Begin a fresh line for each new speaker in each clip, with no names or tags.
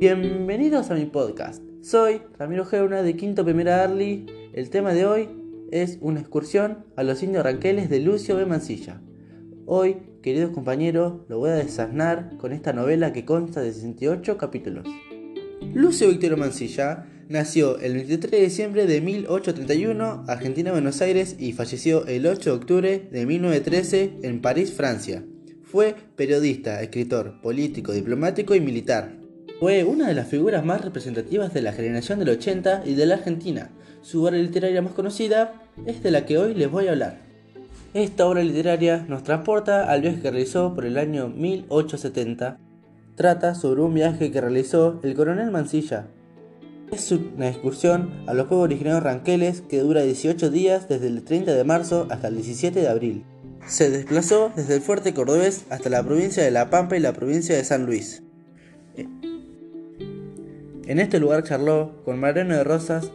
Bienvenidos a mi podcast. Soy Ramiro Geuna de Quinto Primera Arly. El tema de hoy es una excursión a los indios ranqueles de Lucio B. Mancilla. Hoy, queridos compañeros, lo voy a desasnar con esta novela que consta de 68 capítulos. Lucio Victorio Mancilla nació el 23 de diciembre de 1831, Argentina, Buenos Aires, y falleció el 8 de octubre de 1913 en París, Francia. Fue periodista, escritor, político, diplomático y militar. Fue una de las figuras más representativas de la generación del 80 y de la Argentina. Su obra literaria más conocida es de la que hoy les voy a hablar. Esta obra literaria nos transporta al viaje que realizó por el año 1870. Trata sobre un viaje que realizó el coronel Mancilla. Es una excursión a los pueblos originarios ranqueles que dura 18 días desde el 30 de marzo hasta el 17 de abril. Se desplazó desde el fuerte cordobés hasta la provincia de La Pampa y la provincia de San Luis. En este lugar charló con Mariano de Rosas,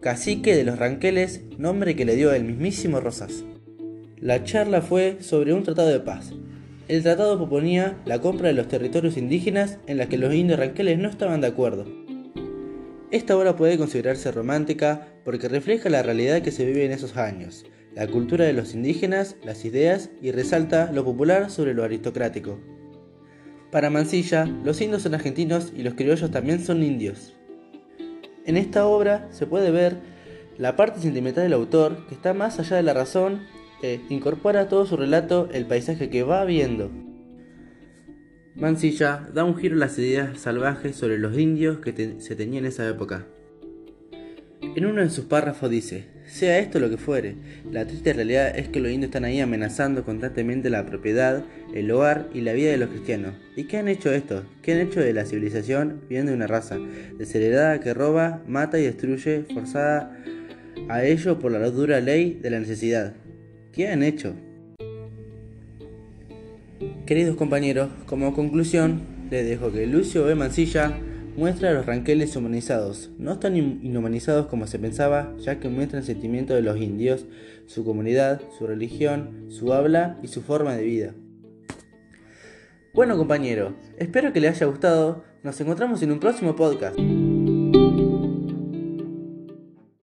cacique de los Ranqueles, nombre que le dio el mismísimo Rosas. La charla fue sobre un tratado de paz. El tratado proponía la compra de los territorios indígenas en la que los indios ranqueles no estaban de acuerdo. Esta obra puede considerarse romántica porque refleja la realidad que se vive en esos años, la cultura de los indígenas, las ideas y resalta lo popular sobre lo aristocrático. Para Mansilla, los indios son argentinos y los criollos también son indios. En esta obra se puede ver la parte sentimental del autor que está más allá de la razón e incorpora a todo su relato el paisaje que va viendo. Mansilla da un giro a las ideas salvajes sobre los indios que se tenían en esa época. En uno de sus párrafos dice, sea esto lo que fuere, la triste realidad es que los indios están ahí amenazando constantemente la propiedad, el hogar y la vida de los cristianos. ¿Y qué han hecho esto? ¿Qué han hecho de la civilización bien de una raza, desheredada que roba, mata y destruye, forzada a ello por la dura ley de la necesidad? ¿Qué han hecho? Queridos compañeros, como conclusión, les dejo que Lucio B. Mancilla muestra a los ranqueles humanizados, no tan inhumanizados como se pensaba, ya que muestran el sentimiento de los indios, su comunidad, su religión, su habla y su forma de vida. Bueno compañero, espero que les haya gustado, nos encontramos en un próximo podcast.